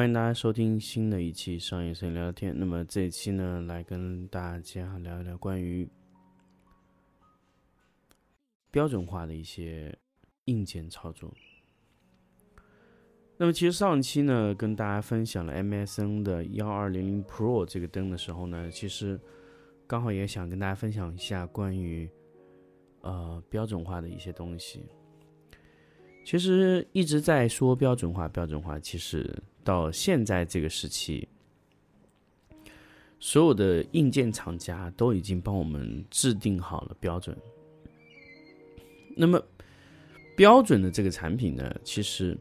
欢迎大家收听新的一期商业摄影聊天。那么这一期呢，来跟大家聊一聊关于标准化的一些硬件操作。那么其实上期呢，跟大家分享了 MSN 的幺二零零 Pro 这个灯的时候呢，其实刚好也想跟大家分享一下关于呃标准化的一些东西。其实一直在说标准化，标准化，其实。到现在这个时期，所有的硬件厂家都已经帮我们制定好了标准。那么，标准的这个产品呢，其实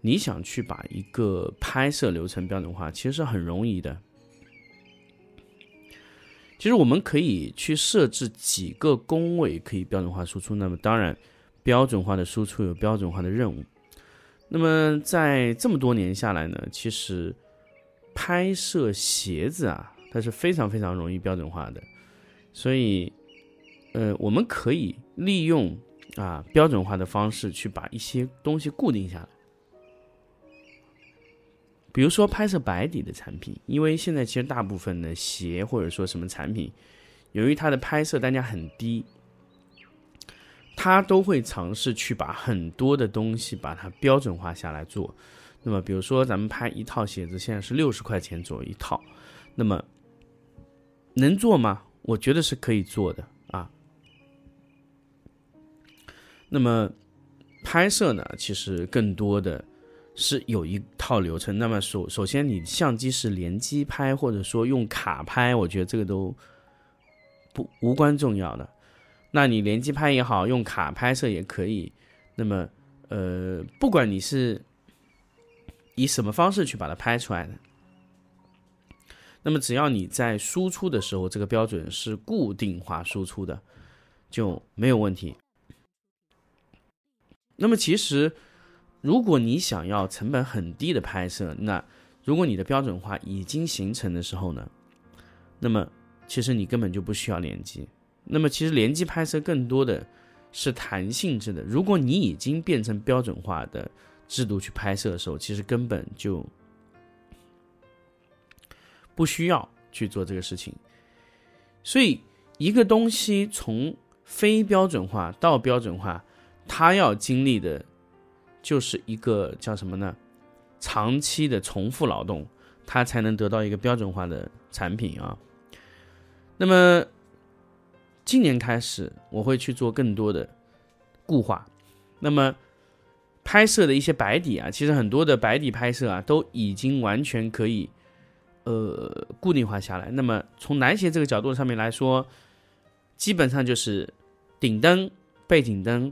你想去把一个拍摄流程标准化，其实是很容易的。其实我们可以去设置几个工位可以标准化输出。那么，当然，标准化的输出有标准化的任务。那么在这么多年下来呢，其实拍摄鞋子啊，它是非常非常容易标准化的，所以呃，我们可以利用啊标准化的方式去把一些东西固定下来。比如说拍摄白底的产品，因为现在其实大部分的鞋或者说什么产品，由于它的拍摄单价很低。他都会尝试去把很多的东西把它标准化下来做。那么，比如说咱们拍一套鞋子，现在是六十块钱左右一套，那么能做吗？我觉得是可以做的啊。那么拍摄呢，其实更多的是有一套流程。那么首首先，你相机是连机拍，或者说用卡拍，我觉得这个都不无关重要的。那你连机拍也好，用卡拍摄也可以。那么，呃，不管你是以什么方式去把它拍出来的，那么只要你在输出的时候，这个标准是固定化输出的，就没有问题。那么，其实如果你想要成本很低的拍摄，那如果你的标准化已经形成的时候呢，那么其实你根本就不需要连机。那么其实连机拍摄更多的是弹性质的。如果你已经变成标准化的制度去拍摄的时候，其实根本就不需要去做这个事情。所以一个东西从非标准化到标准化，它要经历的就是一个叫什么呢？长期的重复劳动，它才能得到一个标准化的产品啊。那么。今年开始，我会去做更多的固化。那么，拍摄的一些白底啊，其实很多的白底拍摄啊，都已经完全可以呃固定化下来。那么，从男鞋这个角度上面来说，基本上就是顶灯、背景灯、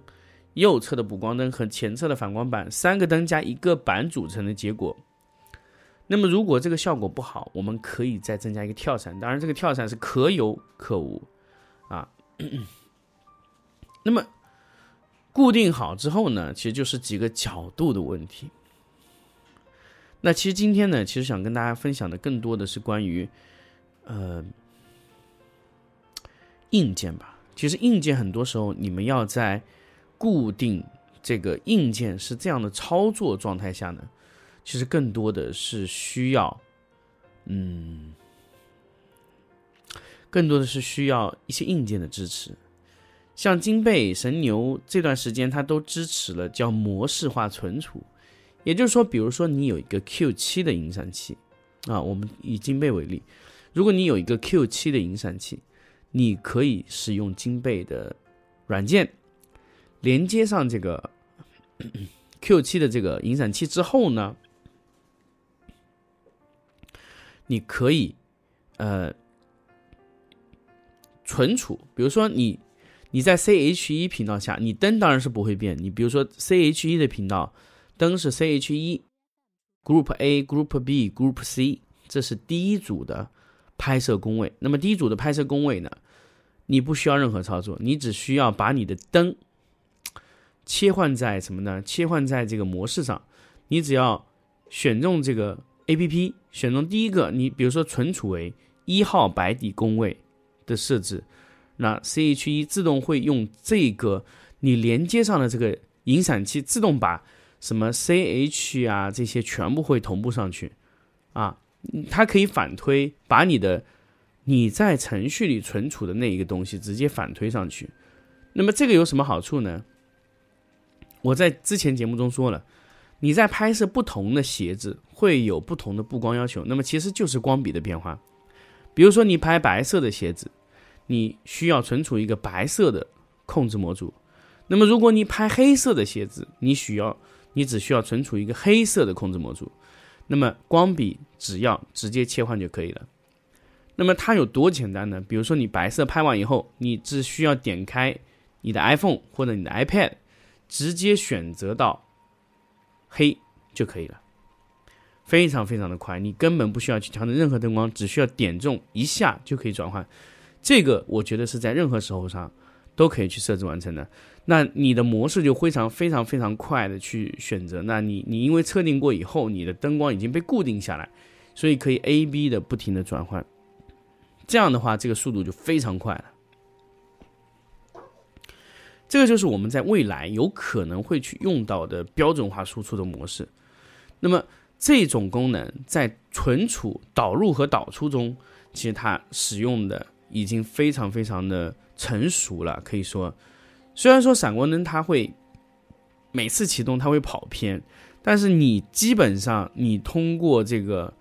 右侧的补光灯和前侧的反光板三个灯加一个板组成的结果。那么，如果这个效果不好，我们可以再增加一个跳伞。当然，这个跳伞是可有可无。那么固定好之后呢，其实就是几个角度的问题。那其实今天呢，其实想跟大家分享的更多的是关于呃硬件吧。其实硬件很多时候，你们要在固定这个硬件是这样的操作状态下呢，其实更多的是需要嗯。更多的是需要一些硬件的支持，像金贝、神牛这段时间，它都支持了叫模式化存储。也就是说，比如说你有一个 Q 七的影闪器啊，我们以金贝为例，如果你有一个 Q 七的影闪器，你可以使用金贝的软件连接上这个 Q 七的这个影闪器之后呢，你可以呃。存储，比如说你，你在 C H 一频道下，你灯当然是不会变。你比如说 C H 一的频道灯是 C H 一 Group A、Group B、Group C，这是第一组的拍摄工位。那么第一组的拍摄工位呢，你不需要任何操作，你只需要把你的灯切换在什么呢？切换在这个模式上，你只要选中这个 A P P，选中第一个，你比如说存储为一号白底工位的设置，那 C H 一自动会用这个你连接上的这个引闪器，自动把。什么 CH 啊，这些全部会同步上去，啊，它可以反推，把你的你在程序里存储的那一个东西直接反推上去。那么这个有什么好处呢？我在之前节目中说了，你在拍摄不同的鞋子会有不同的布光要求，那么其实就是光比的变化。比如说你拍白色的鞋子，你需要存储一个白色的控制模组；那么如果你拍黑色的鞋子，你需要。你只需要存储一个黑色的控制模组，那么光笔只要直接切换就可以了。那么它有多简单呢？比如说你白色拍完以后，你只需要点开你的 iPhone 或者你的 iPad，直接选择到黑就可以了，非常非常的快，你根本不需要去调整任何灯光，只需要点中一下就可以转换。这个我觉得是在任何时候上都可以去设置完成的。那你的模式就非常非常非常快的去选择。那你你因为测定过以后，你的灯光已经被固定下来，所以可以 A B 的不停的转换。这样的话，这个速度就非常快了。这个就是我们在未来有可能会去用到的标准化输出的模式。那么这种功能在存储、导入和导出中，其实它使用的已经非常非常的成熟了，可以说。虽然说闪光灯它会每次启动它会跑偏，但是你基本上你通过这个，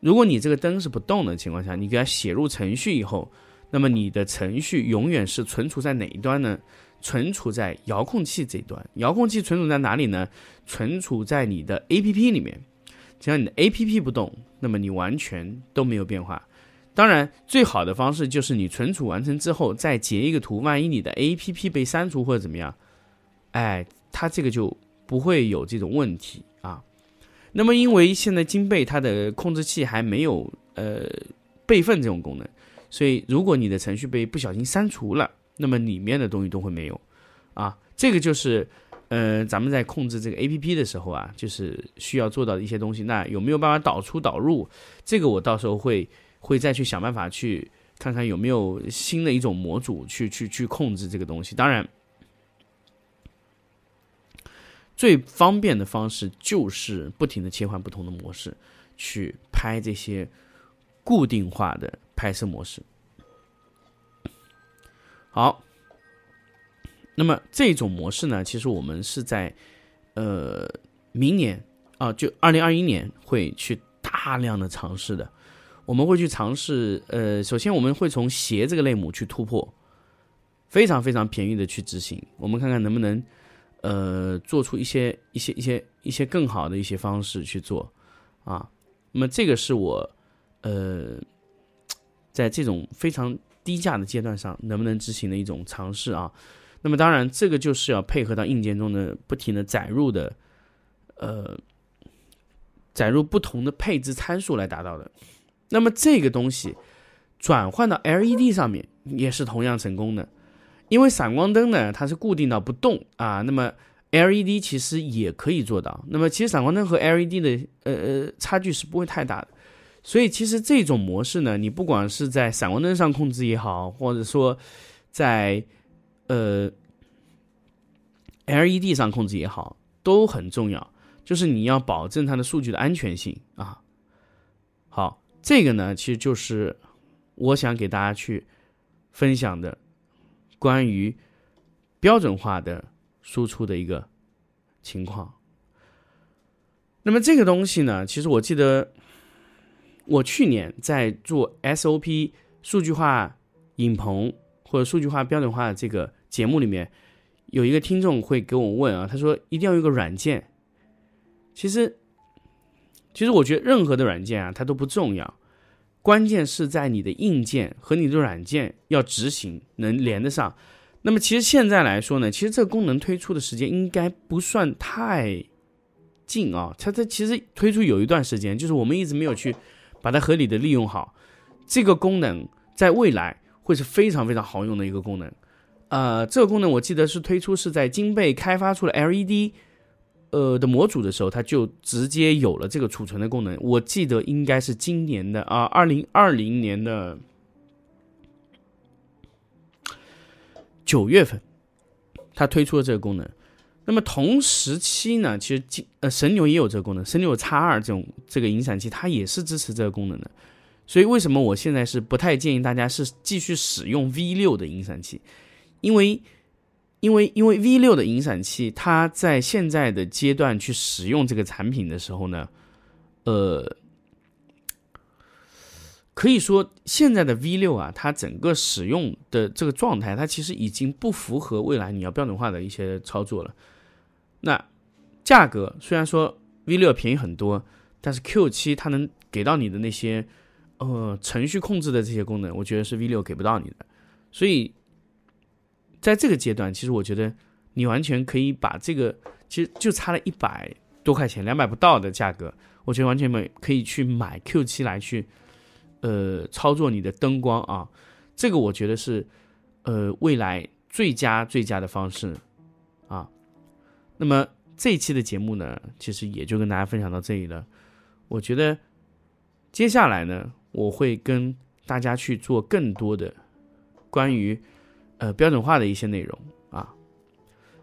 如果你这个灯是不动的情况下，你给它写入程序以后，那么你的程序永远是存储在哪一端呢？存储在遥控器这端。遥控器存储在哪里呢？存储在你的 A P P 里面。只要你的 A P P 不动，那么你完全都没有变化。当然，最好的方式就是你存储完成之后再截一个图。万一你的 A P P 被删除或者怎么样，哎，它这个就不会有这种问题啊。那么，因为现在金贝它的控制器还没有呃备份这种功能，所以如果你的程序被不小心删除了，那么里面的东西都会没有啊。这个就是呃咱们在控制这个 A P P 的时候啊，就是需要做到的一些东西。那有没有办法导出导入？这个我到时候会。会再去想办法去看看有没有新的一种模组去去去控制这个东西。当然，最方便的方式就是不停的切换不同的模式去拍这些固定化的拍摄模式。好，那么这种模式呢，其实我们是在呃明年啊，就二零二一年会去大量的尝试的。我们会去尝试，呃，首先我们会从鞋这个类目去突破，非常非常便宜的去执行。我们看看能不能，呃，做出一些一些一些一些更好的一些方式去做，啊，那么这个是我，呃，在这种非常低价的阶段上能不能执行的一种尝试啊。那么当然，这个就是要配合到硬件中的不停的载入的，呃，载入不同的配置参数来达到的。那么这个东西转换到 LED 上面也是同样成功的，因为闪光灯呢它是固定到不动啊，那么 LED 其实也可以做到。那么其实闪光灯和 LED 的呃呃差距是不会太大的，所以其实这种模式呢，你不管是在闪光灯上控制也好，或者说在呃 LED 上控制也好，都很重要，就是你要保证它的数据的安全性啊。好。这个呢，其实就是我想给大家去分享的关于标准化的输出的一个情况。那么这个东西呢，其实我记得我去年在做 SOP 数据化影棚或者数据化标准化的这个节目里面，有一个听众会给我问啊，他说一定要有个软件。其实。其实我觉得任何的软件啊，它都不重要，关键是在你的硬件和你的软件要执行能连得上。那么其实现在来说呢，其实这个功能推出的时间应该不算太近啊，它它其实推出有一段时间，就是我们一直没有去把它合理的利用好。这个功能在未来会是非常非常好用的一个功能。呃，这个功能我记得是推出是在金贝开发出了 LED，呃的模组的时候，它就直接有了这个储存的功能。我记得应该是今年的啊，二零二零年的九月份，它推出了这个功能。那么同时期呢，其实金呃神牛也有这个功能，神牛叉二这种这个引闪器，它也是支持这个功能的。所以为什么我现在是不太建议大家是继续使用 V 六的引闪器？因为，因为，因为 V 六的引闪器，它在现在的阶段去使用这个产品的时候呢，呃，可以说现在的 V 六啊，它整个使用的这个状态，它其实已经不符合未来你要标准化的一些操作了。那价格虽然说 V 六便宜很多，但是 Q 七它能给到你的那些呃程序控制的这些功能，我觉得是 V 六给不到你的，所以。在这个阶段，其实我觉得你完全可以把这个，其实就差了一百多块钱，两百不到的价格，我觉得完全没可以去买 Q 七来去，呃，操作你的灯光啊，这个我觉得是，呃，未来最佳最佳的方式啊。那么这一期的节目呢，其实也就跟大家分享到这里了。我觉得接下来呢，我会跟大家去做更多的关于。呃，标准化的一些内容啊，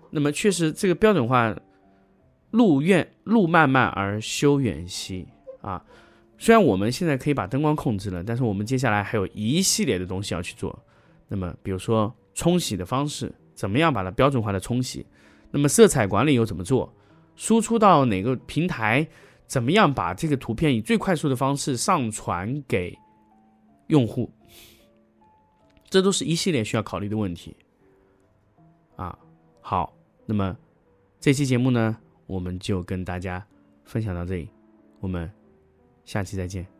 那么确实这个标准化路远路漫漫而修远兮啊。虽然我们现在可以把灯光控制了，但是我们接下来还有一系列的东西要去做。那么，比如说冲洗的方式，怎么样把它标准化的冲洗？那么色彩管理又怎么做？输出到哪个平台？怎么样把这个图片以最快速的方式上传给用户？这都是一系列需要考虑的问题，啊，好，那么这期节目呢，我们就跟大家分享到这里，我们下期再见。